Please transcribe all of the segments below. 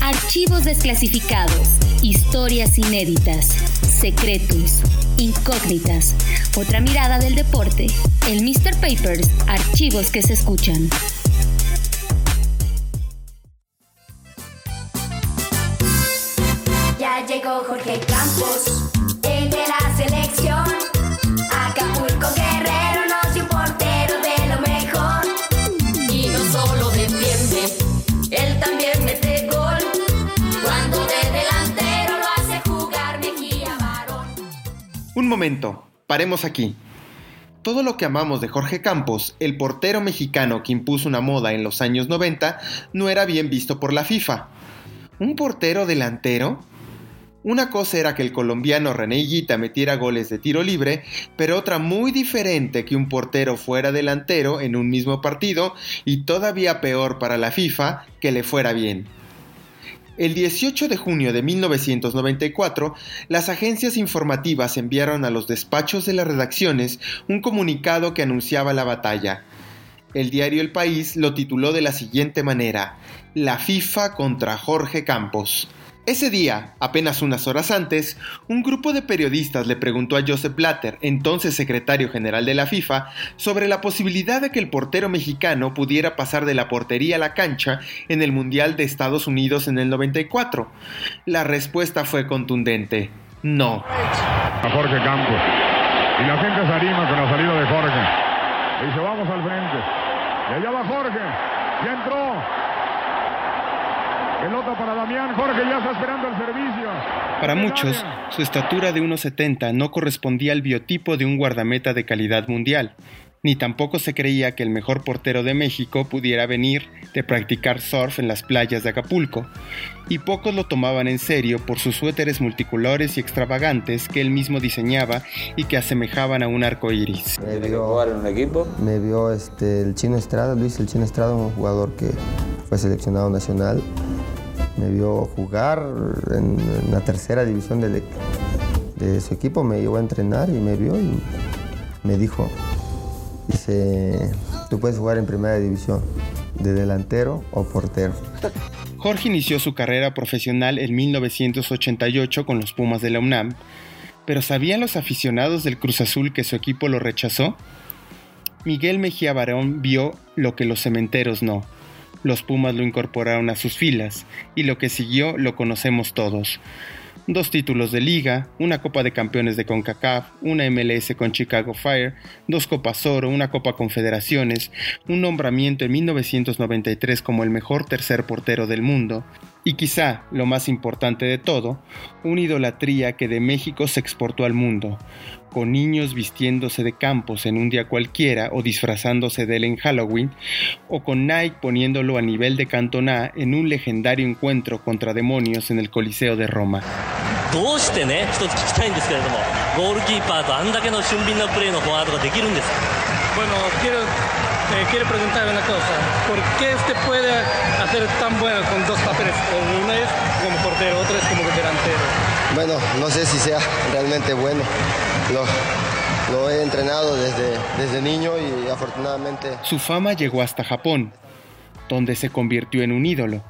Archivos desclasificados, historias inéditas, secretos, incógnitas, otra mirada del deporte, el Mr. Papers, archivos que se escuchan. Ya llegó Jorge Un momento, paremos aquí. Todo lo que amamos de Jorge Campos, el portero mexicano que impuso una moda en los años 90, no era bien visto por la FIFA. ¿Un portero delantero? Una cosa era que el colombiano René Higuita metiera goles de tiro libre, pero otra muy diferente que un portero fuera delantero en un mismo partido y todavía peor para la FIFA que le fuera bien. El 18 de junio de 1994, las agencias informativas enviaron a los despachos de las redacciones un comunicado que anunciaba la batalla. El diario El País lo tituló de la siguiente manera, La FIFA contra Jorge Campos. Ese día, apenas unas horas antes, un grupo de periodistas le preguntó a Joseph Blatter, entonces secretario general de la FIFA, sobre la posibilidad de que el portero mexicano pudiera pasar de la portería a la cancha en el Mundial de Estados Unidos en el 94. La respuesta fue contundente. No. a Jorge Campos. Y la gente se con la salida de Jorge. Dice, vamos al frente. Y allá va Jorge. Ya entró. Pelota para Damián. Jorge ya está esperando el servicio. Para muchos, su estatura de 1,70 no correspondía al biotipo de un guardameta de calidad mundial, ni tampoco se creía que el mejor portero de México pudiera venir de practicar surf en las playas de Acapulco, y pocos lo tomaban en serio por sus suéteres multicolores y extravagantes que él mismo diseñaba y que asemejaban a un arco iris. Me vio, en un equipo? me vio este, el Chino Estrada, Luis el Chino Estrada, un jugador que fue seleccionado nacional. Me vio jugar en, la tercera división del e- de su equipo, me llevó a entrenar y me vio y me dijo, dice, tú puedes jugar en primera división, de delantero o portero. Jorge inició su carrera profesional en 1988 con los Pumas de la UNAM, pero ¿sabían los aficionados del Cruz Azul que su equipo lo rechazó? Miguel Mejía Barón vio lo que los cementeros no. Los Pumas lo incorporaron a sus filas, y lo que siguió lo conocemos todos. Dos títulos de liga, una Copa de Campeones de CONCACAF, una MLS con Chicago Fire, dos Copas Oro, una Copa Confederaciones, un nombramiento en 1993 como el mejor tercer portero del mundo, y quizá, lo más importante de todo, una idolatría que de México se exportó al mundo, con niños vistiéndose de campos en un día cualquiera o disfrazándose de él en Halloween, o con Nike poniéndolo a nivel de Cantona en un legendario encuentro contra demonios en el Coliseo de Roma. どうしてね、一つ聞きたいんですけれども、ゴールキーパーとあんだけの俊敏なプレーのフォワードができるんですか Bueno, quiero, eh, quiero preguntar una cosa. ¿Por qué usted puede hacer tan bueno con dos papeles? Uno es como portero, otro es como delantero. Bueno, no sé si sea realmente bueno. Lo, lo he entrenado desde, desde niño y afortunadamente Su fama llegó hasta Japón, donde se convirtió en un ídolo.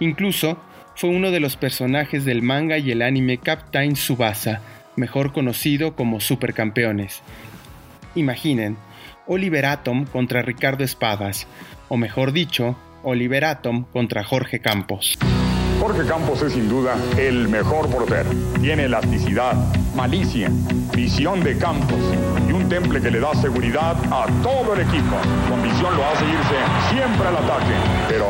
Incluso fue uno de los personajes del manga y el anime Captain Tsubasa, mejor conocido como Supercampeones. Imaginen, Oliver Atom contra Ricardo Espadas, o mejor dicho, Oliver Atom contra Jorge Campos. Jorge Campos es sin duda el mejor portero. Tiene elasticidad, malicia, visión de campos y un temple que le da seguridad a todo el equipo. Con visión lo hace irse siempre al ataque, pero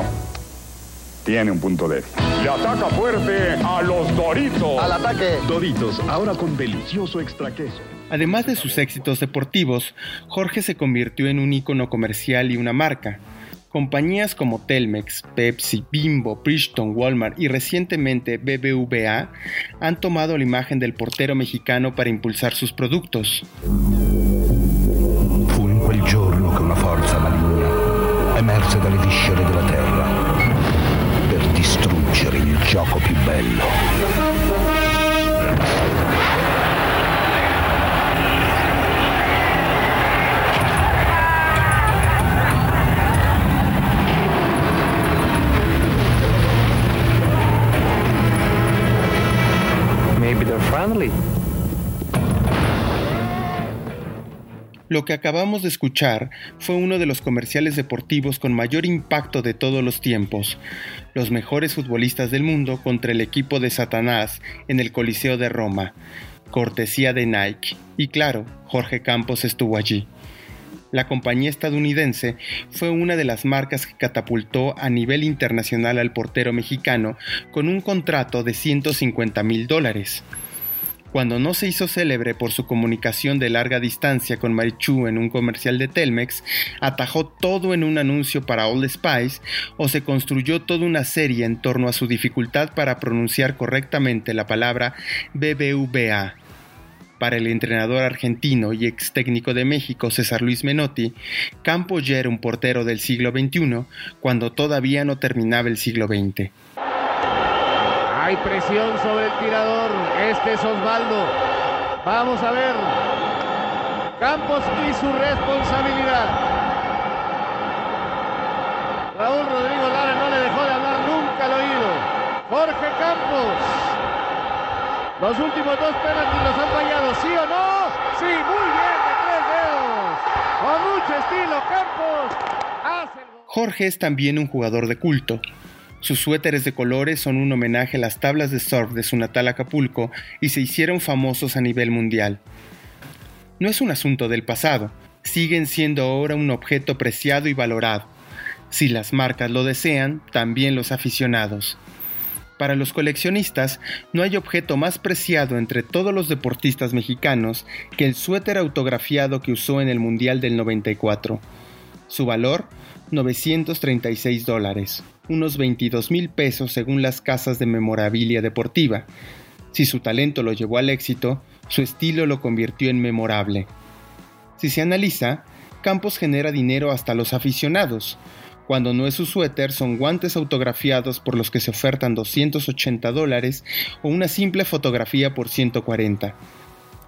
tiene un punto débil. Le ataca fuerte a los Doritos. al ataque. Doritos, ahora con delicioso extra queso. Además de sus éxitos deportivos, Jorge se convirtió en un ícono comercial y una marca. Compañías como Telmex, Pepsi, Bimbo, Bridgestone, Walmart y recientemente BBVA han tomado la imagen del portero mexicano para impulsar sus productos. Fu in quel giorno che una forza maligna emerse dalle viscere della terra per distruggere il gioco più bello. Friendly. Lo que acabamos de escuchar fue uno de los comerciales deportivos con mayor impacto de todos los tiempos. Los mejores futbolistas del mundo contra el equipo de Satanás en el Coliseo de Roma. Cortesía de Nike. Y claro, Jorge Campos estuvo allí. La compañía estadounidense fue una de las marcas que catapultó a nivel internacional al portero mexicano con un contrato de 150 mil dólares cuando no se hizo célebre por su comunicación de larga distancia con Marichu en un comercial de Telmex, atajó todo en un anuncio para Old Spice o se construyó toda una serie en torno a su dificultad para pronunciar correctamente la palabra BBVA. Para el entrenador argentino y ex técnico de México César Luis Menotti, Campo ya era un portero del siglo XXI cuando todavía no terminaba el siglo XX. Hay presión sobre el tirador. Este es Osvaldo. Vamos a ver. Campos y su responsabilidad. Raúl Rodrigo Lara no le dejó de hablar nunca al oído. Jorge Campos. Los últimos dos penaltis los han fallado, ¿sí o no? Sí, muy bien, de tres dedos. Con mucho estilo, Campos. Jorge es también un jugador de culto. Sus suéteres de colores son un homenaje a las tablas de surf de su natal Acapulco y se hicieron famosos a nivel mundial. No es un asunto del pasado, siguen siendo ahora un objeto preciado y valorado. Si las marcas lo desean, también los aficionados. Para los coleccionistas, no hay objeto más preciado entre todos los deportistas mexicanos que el suéter autografiado que usó en el Mundial del 94. Su valor, 936 dólares unos 22 mil pesos según las casas de memorabilia deportiva. Si su talento lo llevó al éxito, su estilo lo convirtió en memorable. Si se analiza, Campos genera dinero hasta los aficionados. Cuando no es su suéter, son guantes autografiados por los que se ofertan 280 dólares o una simple fotografía por 140.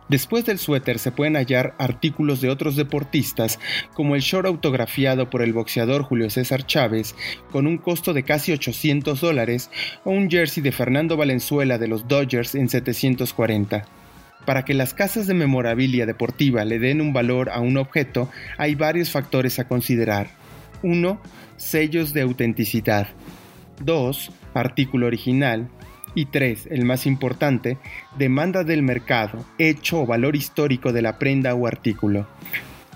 Después del suéter se pueden hallar artículos de otros deportistas, como el short autografiado por el boxeador Julio César Chávez, con un costo de casi 800 dólares, o un jersey de Fernando Valenzuela de los Dodgers en 740. Para que las casas de memorabilia deportiva le den un valor a un objeto, hay varios factores a considerar. 1. Sellos de autenticidad. 2. Artículo original. Y tres, el más importante, demanda del mercado, hecho o valor histórico de la prenda o artículo.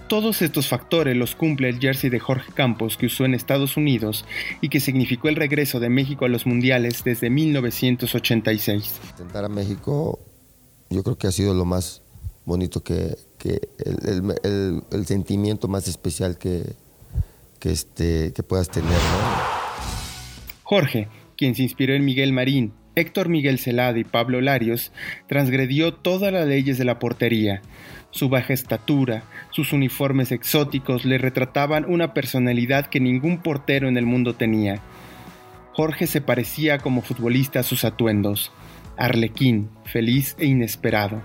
Todos estos factores los cumple el jersey de Jorge Campos que usó en Estados Unidos y que significó el regreso de México a los mundiales desde 1986. Intentar a México yo creo que ha sido lo más bonito que, el, sentimiento más especial que, que, este, que puedas tener. Jorge, quien se inspiró en Miguel Marín, Héctor Miguel Celada y Pablo Larios transgredió todas las leyes de la portería. Su baja estatura, sus uniformes exóticos le retrataban una personalidad que ningún portero en el mundo tenía. Jorge se parecía como futbolista a sus atuendos, arlequín, feliz e inesperado.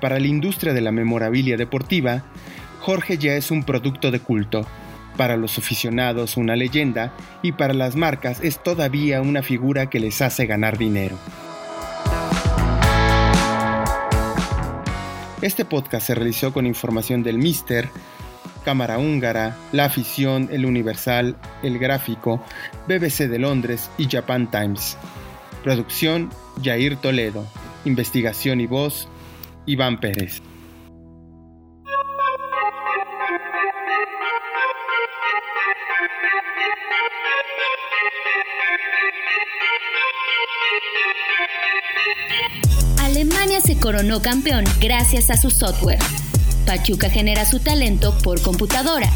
Para la industria de la memorabilia deportiva, Jorge ya es un producto de culto para los aficionados una leyenda y para las marcas es todavía una figura que les hace ganar dinero. Este podcast se realizó con información del Mister, Cámara Húngara, La Afición, El Universal, El Gráfico, BBC de Londres y Japan Times. Producción, Jair Toledo. Investigación y voz, Iván Pérez. Coronó campeón gracias a su software. Pachuca genera su talento por computadora.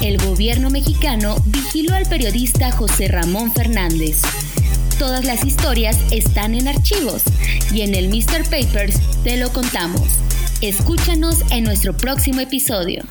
El gobierno mexicano vigiló al periodista José Ramón Fernández. Todas las historias están en archivos y en el Mr. Papers te lo contamos. Escúchanos en nuestro próximo episodio.